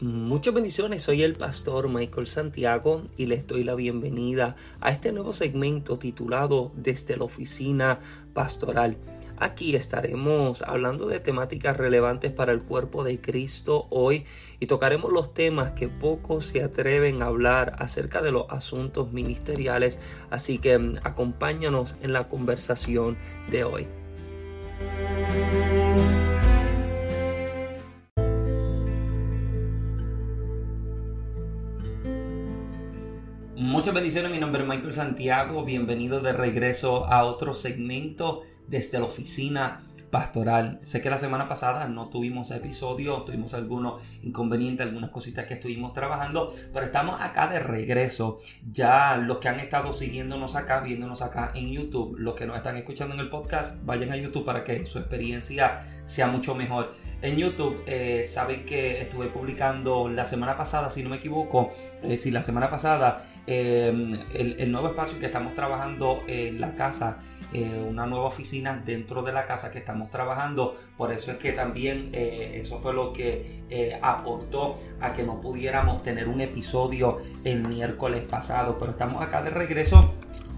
Muchas bendiciones, soy el pastor Michael Santiago y les doy la bienvenida a este nuevo segmento titulado Desde la oficina pastoral. Aquí estaremos hablando de temáticas relevantes para el cuerpo de Cristo hoy y tocaremos los temas que pocos se atreven a hablar acerca de los asuntos ministeriales, así que acompáñanos en la conversación de hoy. Muchas bendiciones, mi nombre es Michael Santiago, bienvenido de regreso a otro segmento desde la oficina pastoral. Sé que la semana pasada no tuvimos episodio, tuvimos algunos inconvenientes, algunas cositas que estuvimos trabajando, pero estamos acá de regreso. Ya los que han estado siguiéndonos acá, viéndonos acá en YouTube, los que nos están escuchando en el podcast, vayan a YouTube para que su experiencia sea mucho mejor. En YouTube eh, saben que estuve publicando la semana pasada, si no me equivoco, eh, si la semana pasada, el, el nuevo espacio que estamos trabajando en la casa eh, una nueva oficina dentro de la casa que estamos trabajando. Por eso es que también eh, eso fue lo que eh, aportó a que no pudiéramos tener un episodio el miércoles pasado. Pero estamos acá de regreso.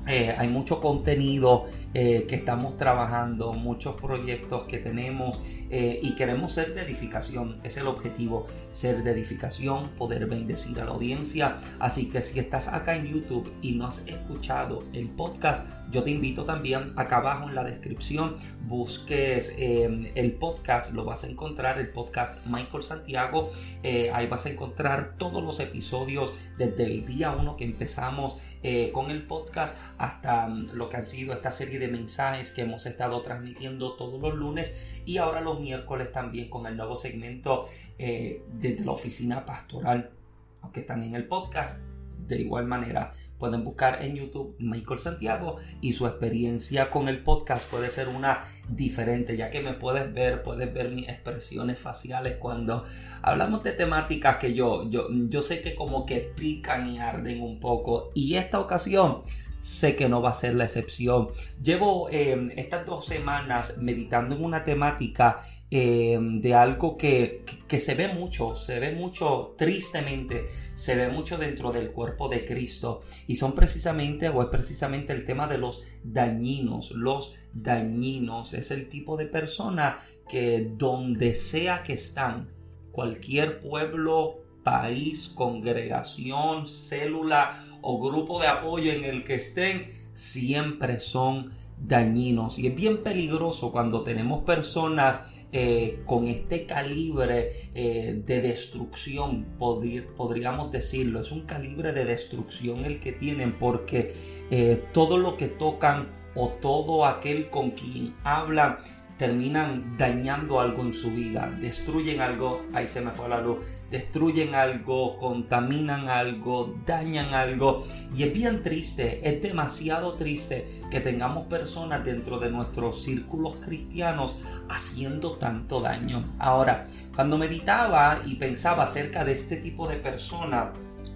hay mucho contenido que estamos trabajando, muchos proyectos que tenemos y queremos ser de edificación. Es el objetivo, ser de edificación, poder bendecir a la audiencia. Así que si estás acá en YouTube y no has escuchado el podcast, yo te invito también acá abajo en la descripción, busques em, el podcast, lo vas a encontrar, el podcast Michael Santiago. Eh, ahí vas a encontrar todos los episodios desde el día 1 que empezamos eh, con el podcast hasta mm, lo que han sido esta serie de mensajes que hemos estado transmitiendo todos los lunes y ahora los miércoles también con el nuevo segmento eh, desde la oficina pastoral, que están en el podcast de igual manera, pueden buscar en YouTube Michael Santiago y su experiencia con el podcast puede ser una diferente, ya que me puedes ver, puedes ver mis expresiones faciales cuando hablamos de temáticas que yo, yo, yo sé que como que pican y arden un poco. Y esta ocasión sé que no va a ser la excepción. Llevo eh, estas dos semanas meditando en una temática eh, de algo que, que, se ve mucho, se ve mucho, tristemente, se ve mucho dentro del cuerpo de Cristo. Y son precisamente, o es precisamente el tema de los dañinos, los dañinos. Es el tipo de persona que donde sea que están, cualquier pueblo, país, congregación, célula o grupo de apoyo en el que estén, siempre son dañinos. Y es bien peligroso cuando tenemos personas eh, con este calibre eh, de destrucción, podríamos decirlo. Es un calibre de destrucción el que tienen porque eh, todo lo que tocan o todo aquel con quien hablan terminan dañando algo en su vida, destruyen algo, ahí se me fue la luz, destruyen algo, contaminan algo, dañan algo. Y es bien triste, es demasiado triste que tengamos personas dentro de nuestros círculos cristianos haciendo tanto daño. Ahora, cuando meditaba y pensaba acerca de este tipo de personas,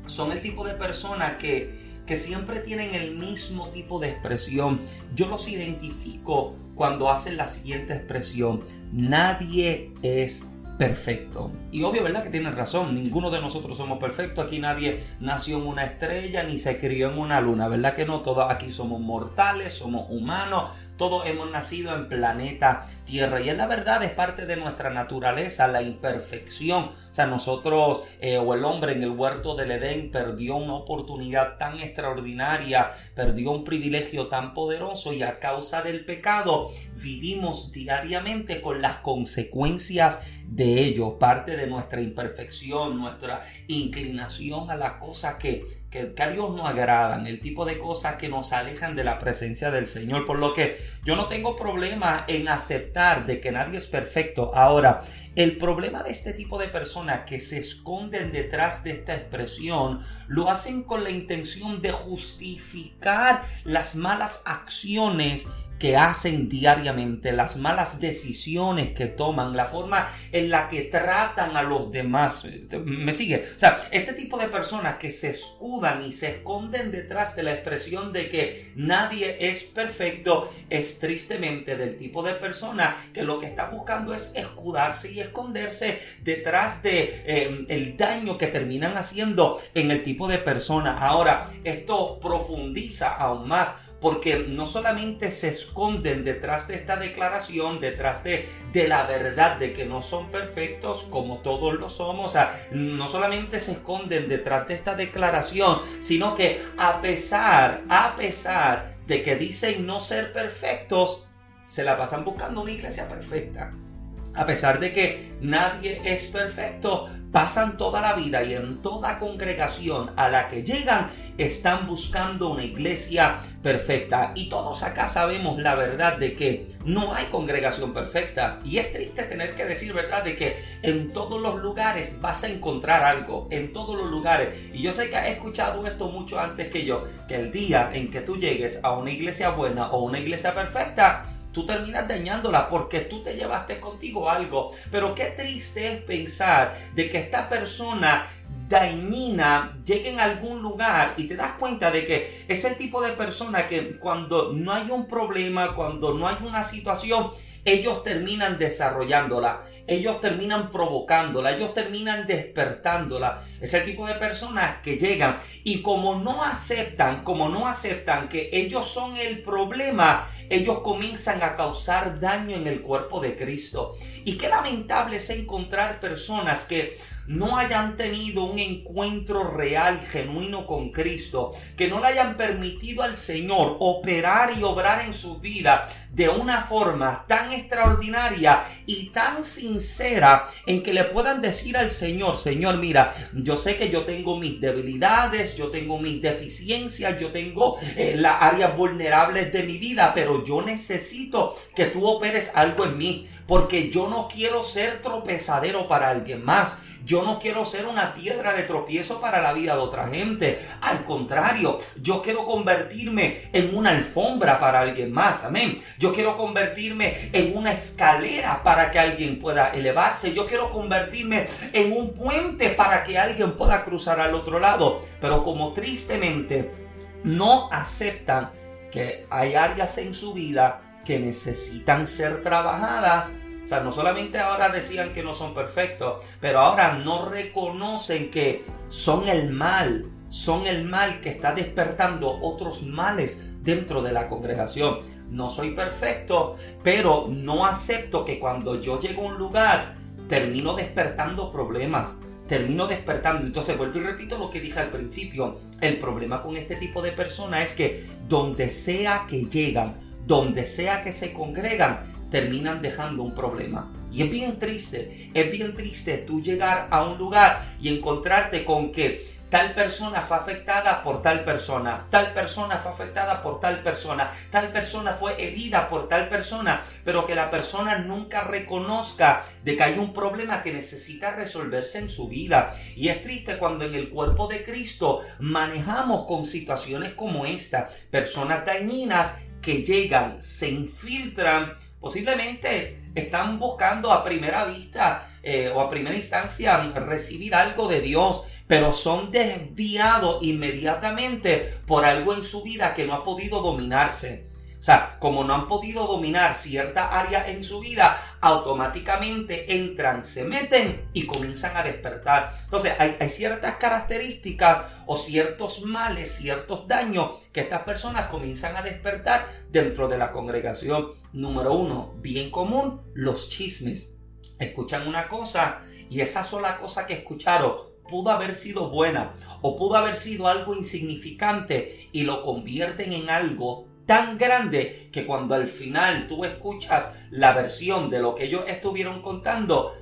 son el tipo de personas que que siempre tienen el mismo tipo de expresión. Yo los identifico cuando hacen la siguiente expresión. Nadie es perfecto. Y obvio, ¿verdad? Que tienen razón. Ninguno de nosotros somos perfectos. Aquí nadie nació en una estrella ni se crió en una luna. ¿Verdad que no? Todos aquí somos mortales, somos humanos. Todos hemos nacido en planeta Tierra. Y es la verdad, es parte de nuestra naturaleza, la imperfección. O sea, nosotros eh, o el hombre en el huerto del Edén perdió una oportunidad tan extraordinaria, perdió un privilegio tan poderoso y a causa del pecado vivimos diariamente con las consecuencias de ello, parte de nuestra imperfección, nuestra inclinación a las cosas que, que, a Dios no agradan, el tipo de cosas que nos alejan de la presencia del Señor. Por lo que yo no tengo problema en aceptar de que nadie es perfecto. Ahora, el problema de este tipo de personas que se esconden detrás de esta expresión lo hacen con la intención de justificar las malas acciones que hacen diariamente, las malas decisiones que toman, la forma en la que tratan a los demás. ¿Me sigue? O sea, este tipo de personas que se escudan y se esconden detrás de la expresión de que nadie es perfecto es tristemente del tipo de persona que lo que está buscando es escudarse y esconderse detrás de el daño que terminan haciendo en el tipo de persona. Ahora, esto profundiza aún más porque no solamente se esconden detrás de esta declaración, detrás de, de la verdad de que no son perfectos como todos lo somos, o sea, no solamente se esconden detrás de esta declaración, sino que a pesar, a pesar de que dicen no ser perfectos, se la pasan buscando una iglesia perfecta. A pesar de que nadie es perfecto, pasan toda la vida y en toda congregación a la que llegan están buscando una iglesia perfecta. Y todos acá sabemos la verdad de que no hay congregación perfecta. Y es triste tener que decir verdad de que en todos los lugares vas a encontrar algo. En todos los lugares. Y yo sé que has escuchado esto mucho antes que yo. Que el día en que tú llegues a una iglesia buena o una iglesia perfecta, tú terminas dañándola porque tú te llevaste contigo algo. Pero qué triste es pensar de que esta persona dañina llegue en algún lugar y te das cuenta de que es el tipo de persona que cuando no hay un problema, cuando no hay una situación, ellos terminan desarrollándola, ellos terminan provocándola, ellos terminan despertándola. Es el tipo de personas que llegan y como no aceptan, como no aceptan que ellos son el problema, ellos comienzan a causar daño en el cuerpo de Cristo. Y qué lamentable es encontrar personas que no hayan tenido un encuentro real, genuino con Cristo, que no le hayan permitido al Señor operar y obrar en su vida de una forma tan extraordinaria y tan en que le puedan decir al Señor, Señor, mira, yo sé que yo tengo mis debilidades, yo tengo mis deficiencias, yo tengo eh, las áreas vulnerables de mi vida, pero yo necesito que tú operes algo en mí porque yo no quiero ser tropezadero para alguien más. Yo no quiero ser una piedra de tropiezo para la vida de otra gente. Al contrario, yo quiero convertirme en una alfombra para alguien más. Amén. Yo quiero convertirme en una escalera para que alguien pueda elevarse. Yo quiero convertirme en un puente para que alguien pueda cruzar al otro lado. Pero como tristemente no aceptan que hay áreas en su vida que necesitan ser trabajadas. O sea, no solamente ahora decían que no son perfectos, pero ahora no reconocen que son el mal, son el mal que está despertando otros males dentro de la congregación. No soy perfecto, pero no acepto que cuando yo llego a un lugar termino despertando problemas, termino despertando. Entonces vuelvo y repito lo que dije al principio. El problema con este tipo de personas es que donde sea que llegan, donde sea que se congregan, terminan dejando un problema. Y es bien triste, es bien triste tú llegar a un lugar y encontrarte con que tal persona fue afectada por tal persona, tal persona fue afectada por tal persona, tal persona fue herida por tal persona, pero que la persona nunca reconozca de que hay un problema que necesita resolverse en su vida. Y es triste cuando en el cuerpo de Cristo manejamos con situaciones como esta, personas dañinas que llegan, se infiltran, posiblemente están buscando a primera vista eh, o a primera instancia recibir algo de Dios, pero son desviados inmediatamente por algo en su vida que no ha podido dominarse. O sea, como no han podido dominar cierta área en su vida, automáticamente entran, se meten y comienzan a despertar. Entonces, hay, hay, ciertas características o ciertos males, ciertos daños que estas personas comienzan a despertar dentro de la congregación. Número uno, bien común, los chismes. Escuchan una cosa y esa sola cosa que escucharon pudo haber sido buena o pudo haber sido algo insignificante y lo convierten en algo tan grande que cuando al final tú escuchas la versión de lo que ellos estuvieron contando,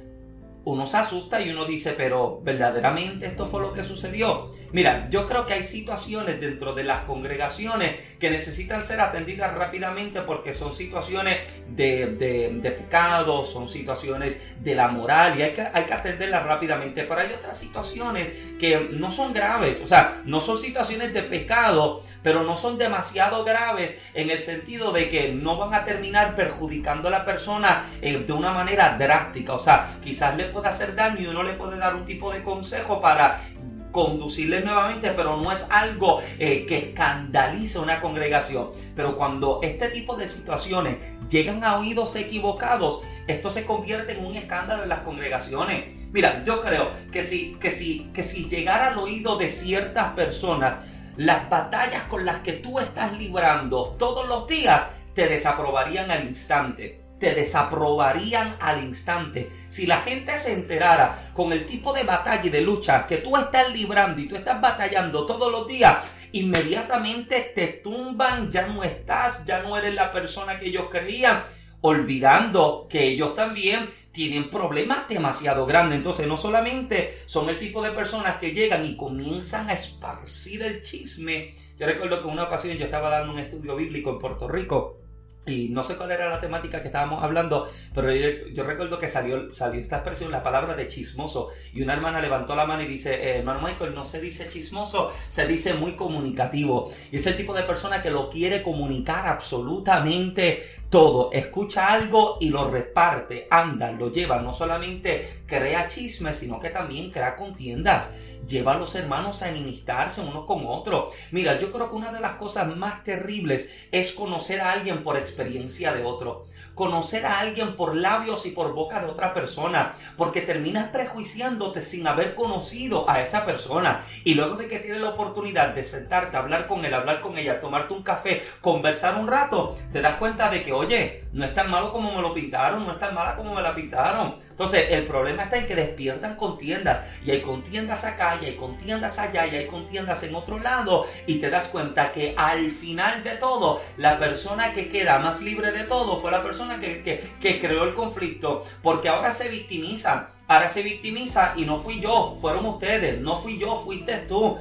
uno se asusta y uno dice, pero verdaderamente esto fue lo que sucedió. Mira, yo creo que hay situaciones dentro de las congregaciones que necesitan ser atendidas rápidamente porque son situaciones de, de, pecado, son situaciones de la moral y hay que, hay que atenderlas rápidamente. Pero hay otras situaciones que no son graves, o sea, no son situaciones de pecado, pero no son demasiado graves en el sentido de que no van a terminar perjudicando a la persona eh, de una manera drástica. O sea, quizás le puede hacer daño y uno le puede dar un tipo de consejo para conducirles nuevamente, pero no es algo eh, que escandalice una congregación. Pero cuando este tipo de situaciones llegan a oídos equivocados, esto se convierte en un escándalo en las congregaciones. Mira, yo creo que si, que si, que si llegara al oído de ciertas personas, las batallas con las que tú estás librando todos los días te desaprobarían al instante te desaprobarían al instante. Si la gente se enterara con el tipo de batalla y de lucha que tú estás librando y tú estás batallando todos los días, inmediatamente te tumban, ya no estás, ya no eres la persona que ellos creían, olvidando que ellos también tienen problemas demasiado grandes. Entonces no solamente son el tipo de personas que llegan y comienzan a esparcir el chisme. Yo recuerdo que una ocasión yo estaba dando un estudio bíblico en Puerto Rico y no sé cuál era la temática que estábamos hablando, pero yo, recuerdo que salió, salió esta expresión, la palabra de chismoso. Y una hermana levantó la mano y dice, eh, Michael, no se dice chismoso, se dice muy comunicativo. Y es el tipo de persona que lo quiere comunicar absolutamente todo. Escucha algo y lo reparte, anda, lo lleva. No solamente crea chismes, sino que también crea contiendas lleva a los hermanos a enemistarse unos con otros. Mira, yo creo que una de las cosas más terribles es conocer a alguien por experiencia de otro. Conocer a alguien por labios y por boca de otra persona. Porque terminas prejuiciándote sin haber conocido a esa persona. Y luego de que tienes la oportunidad de sentarte, hablar con él, hablar con ella, tomarte un café, conversar un rato, te das cuenta de que, oye, no es tan malo como me lo pintaron, no es tan mala como me la pintaron. Entonces, el problema está en que despiertan contiendas. Y hay contiendas acá, y hay contiendas allá, y hay contiendas en otro lado. Y te das cuenta que al final de todo, la persona que queda más libre de todo fue la persona que, que, creó el conflicto. Porque ahora se victimiza. Ahora se victimiza y no fui yo, fueron ustedes, no fui yo, fuiste tú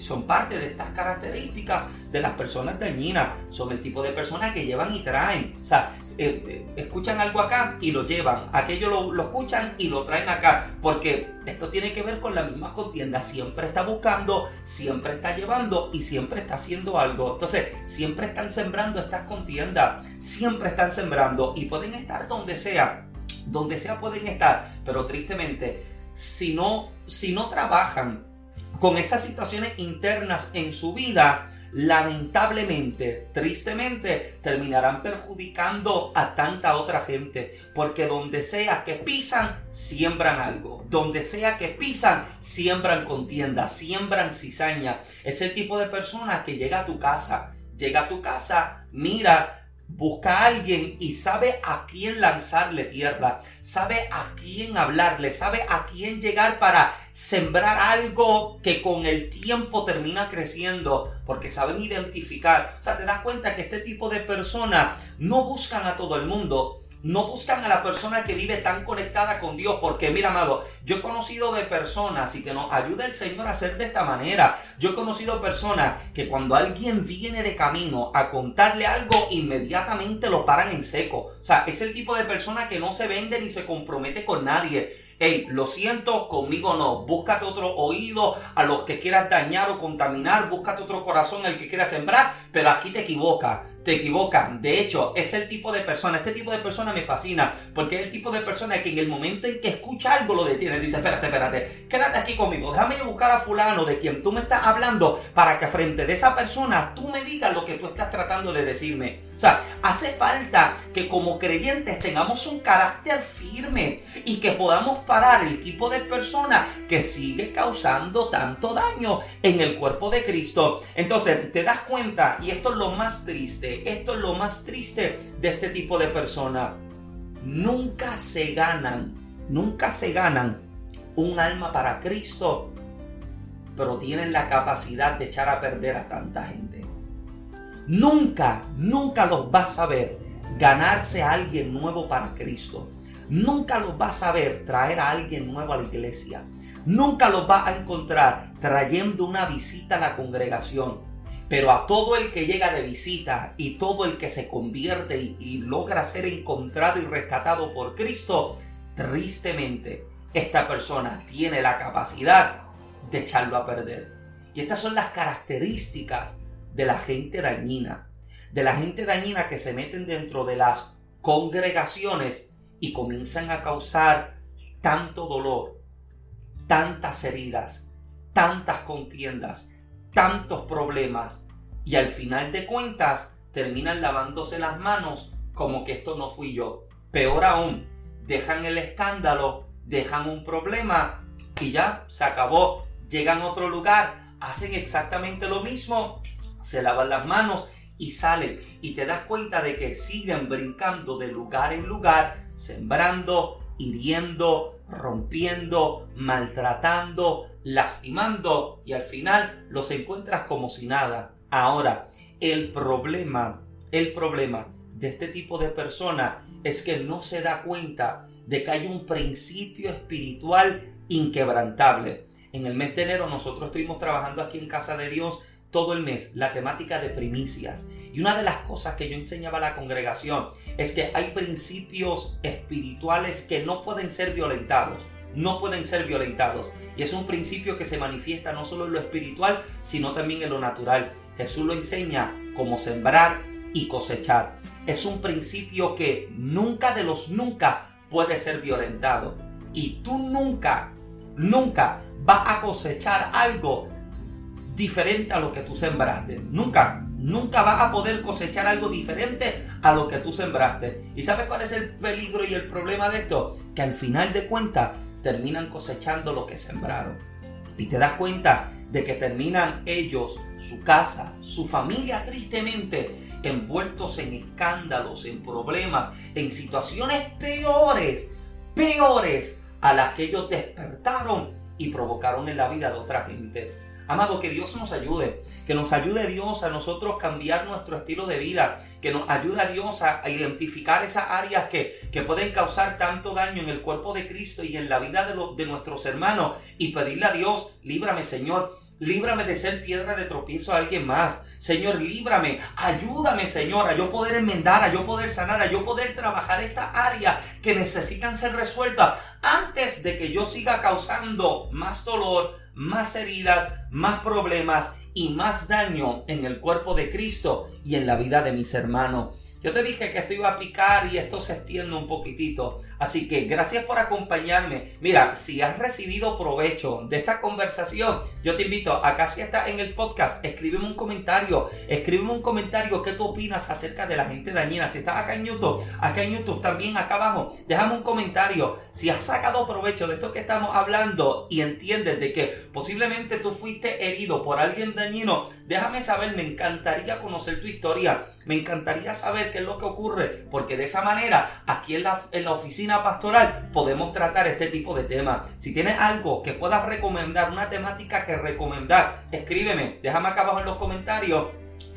son parte de estas características de las personas dañinas. Son el tipo de personas que llevan y traen. O sea, eh, eh, escuchan algo acá y lo llevan. Aquello lo, escuchan y lo traen acá. Porque esto tiene que ver con la misma contienda. Siempre está buscando, siempre está llevando y siempre está haciendo algo. Entonces, siempre están sembrando estas contiendas. Siempre están sembrando y pueden estar donde sea. Donde sea pueden estar. Pero tristemente, si no, si no trabajan con esas situaciones internas en su vida, lamentablemente, tristemente, terminarán perjudicando a tanta otra gente. Porque donde sea que pisan, siembran algo. Donde sea que pisan, siembran contienda, siembran cizaña. Es el tipo de persona que llega a tu casa, llega a tu casa, mira busca a alguien y sabe a quién lanzarle tierra, sabe a quién hablarle, sabe a quién llegar para sembrar algo que con el tiempo termina creciendo, porque saben identificar. O sea, te das cuenta que este tipo de personas no buscan a todo el mundo, no buscan a la persona que vive tan conectada con Dios, porque mira, amado, yo he conocido de personas y que nos ayuda el Señor a hacer de esta manera. Yo he conocido personas que cuando alguien viene de camino a contarle algo, inmediatamente lo paran en seco. O sea, es el tipo de persona que no se vende ni se compromete con nadie. Hey, lo siento, conmigo no. Búscate otro oído a los que quieras dañar o contaminar. Búscate otro corazón al que quieras sembrar. Pero aquí te equivocas te equivocan. De hecho, es el tipo de persona, este tipo de persona me fascina, porque es el tipo de persona que en el momento en que escucha algo lo detiene, dice, espérate, espérate, quédate aquí conmigo, déjame buscar a fulano de quien tú me estás hablando para que frente de esa persona tú me digas lo que tú estás tratando de decirme. O sea, hace falta que como creyentes tengamos un carácter firme y que podamos parar el tipo de persona que sigue causando tanto daño en el cuerpo de Cristo. Entonces, te das cuenta, y esto es lo más triste, esto es lo más triste de este tipo de personas. Nunca se ganan, nunca se ganan un alma para Cristo, pero tienen la capacidad de echar a perder a tanta gente. Nunca, nunca los vas a ver ganarse a alguien nuevo para Cristo. Nunca los vas a ver traer a alguien nuevo a la iglesia. Nunca los vas a encontrar trayendo una visita a la congregación. Pero a todo el que llega de visita y todo el que se convierte y, logra ser encontrado y rescatado por Cristo, tristemente esta persona tiene la capacidad de echarlo a perder. Y estas son las características de la gente dañina, de la gente dañina que se meten dentro de las congregaciones y comienzan a causar tanto dolor, tantas heridas, tantas contiendas, tantos problemas y al final de cuentas terminan lavándose las manos como que esto no fui yo. Peor aún, dejan el escándalo, dejan un problema y ya se acabó. Llegan a otro lugar, hacen exactamente lo mismo, se lavan las manos y salen. Y te das cuenta de que siguen brincando de lugar en lugar, sembrando, hiriendo, rompiendo, maltratando, lastimando y al final los encuentras como si nada. Ahora, el problema, el problema de este tipo de persona es que no se da cuenta de que hay un principio espiritual inquebrantable. En el mes de enero nosotros estuvimos trabajando aquí en Casa de Dios todo el mes la temática de primicias. Y una de las cosas que yo enseñaba a la congregación es que hay principios espirituales que no pueden ser violentados. No pueden ser violentados. Y es un principio que se manifiesta no solo en lo espiritual, sino también en lo natural. Jesús lo enseña como sembrar y cosechar. Es un principio que nunca de los nunca puede ser violentado. Y tú nunca, nunca vas a cosechar algo diferente a lo que tú sembraste. Nunca, nunca vas a poder cosechar algo diferente a lo que tú sembraste. ¿Y sabes cuál es el peligro y el problema de esto? Que al final de cuentas terminan cosechando lo que sembraron. Y te das cuenta de que terminan ellos, su casa, su familia tristemente envueltos en escándalos, en problemas, en situaciones peores, peores a las que ellos despertaron y provocaron en la vida de otra gente. Amado, que Dios nos ayude, que nos ayude Dios a nosotros cambiar nuestro estilo de vida, que nos ayude a Dios a, identificar esas áreas que, que, pueden causar tanto daño en el cuerpo de Cristo y en la vida de, de nuestros hermanos y pedirle a Dios, líbrame Señor, líbrame de ser piedra de tropiezo a alguien más. Señor, líbrame, ayúdame, Señor, a yo poder enmendar, a yo poder sanar, a yo poder trabajar esta área que necesitan ser resueltas antes de que yo siga causando más dolor, más heridas, más problemas y más daño en el cuerpo de Cristo y en la vida de mis hermanos. Yo te dije que esto iba a picar y esto se extiende un poquitito. Así que gracias por acompañarme. Mira, si has recibido provecho de esta conversación, yo te invito, acá si estás en el podcast, escríbeme un comentario. Escríbeme un comentario qué tú opinas acerca de la gente dañina. Si estás acá en YouTube, acá en YouTube también, acá abajo, déjame un comentario. Si has sacado provecho de esto que estamos hablando y entiendes de que posiblemente tú fuiste herido por alguien dañino, déjame saber, me encantaría conocer tu historia. Me encantaría saber qué es lo que ocurre, porque de esa manera, aquí en la, en la oficina pastoral, podemos tratar este tipo de temas. Si tienes algo que puedas recomendar, una temática que recomendar, escríbeme, déjame acá abajo en los comentarios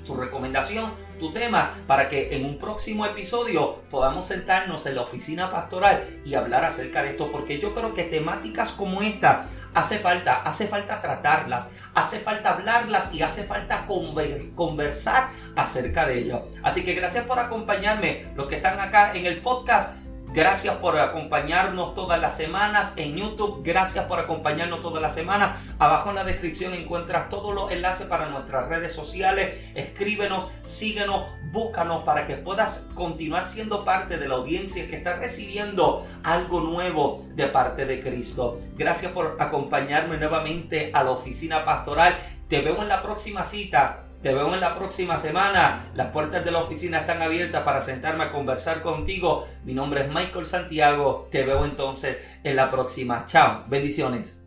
tu recomendación, tu tema, para que en un próximo episodio podamos sentarnos en la oficina pastoral y hablar acerca de esto, porque yo creo que temáticas como esta hace falta, hace falta tratarlas, hace falta hablarlas y hace falta conversar acerca de ello. Así que gracias por acompañarme, los que están acá en el podcast. Gracias por acompañarnos todas las semanas en YouTube. Gracias por acompañarnos todas las semanas. Abajo en la descripción encuentras todos los enlaces para nuestras redes sociales. Escríbenos, síguenos, búscanos para que puedas continuar siendo parte de la audiencia que está recibiendo algo nuevo de parte de Cristo. Gracias por acompañarme nuevamente a la oficina pastoral. Te veo en la próxima cita te veo en la próxima semana. Las puertas de la oficina están abiertas para sentarme a conversar contigo. Mi nombre es Michael Santiago. Te veo entonces en la próxima. Chao. Bendiciones.